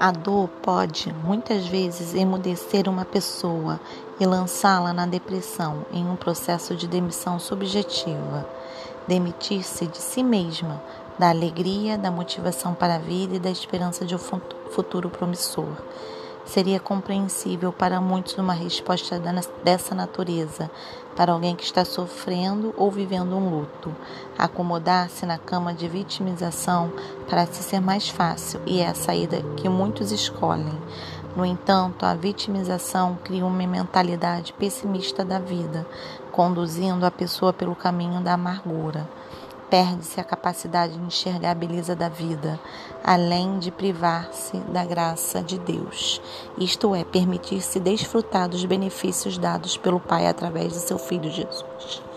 A dor pode, muitas vezes, emudecer uma pessoa e lançá-la na depressão em um processo de demissão subjetiva. Demitir-se de si mesma, da alegria, da motivação para a vida e da esperança de um futuro promissor. Seria compreensível para muitos uma resposta dessa natureza para alguém que está sofrendo ou vivendo um luto. Acomodar-se na cama de vitimização parece ser mais fácil e é a saída que muitos escolhem. No entanto, a vitimização cria uma mentalidade pessimista da vida, conduzindo a pessoa pelo caminho da amargura perde-se a capacidade de enxergar a beleza da vida, além de privar-se da graça de Deus. Isto é, permitir-se desfrutar dos benefícios dados pelo Pai através de seu Filho Jesus.